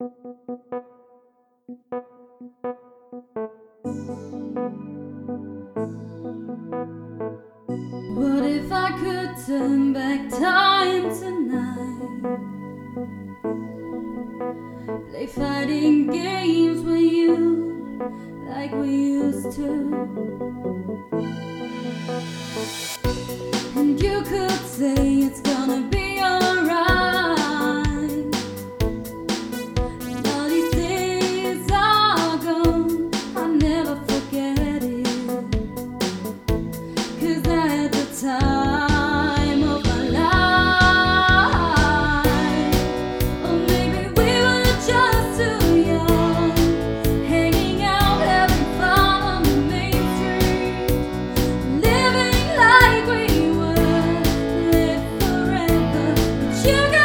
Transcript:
What if I could turn back time tonight? Play fighting games with you like we used to. you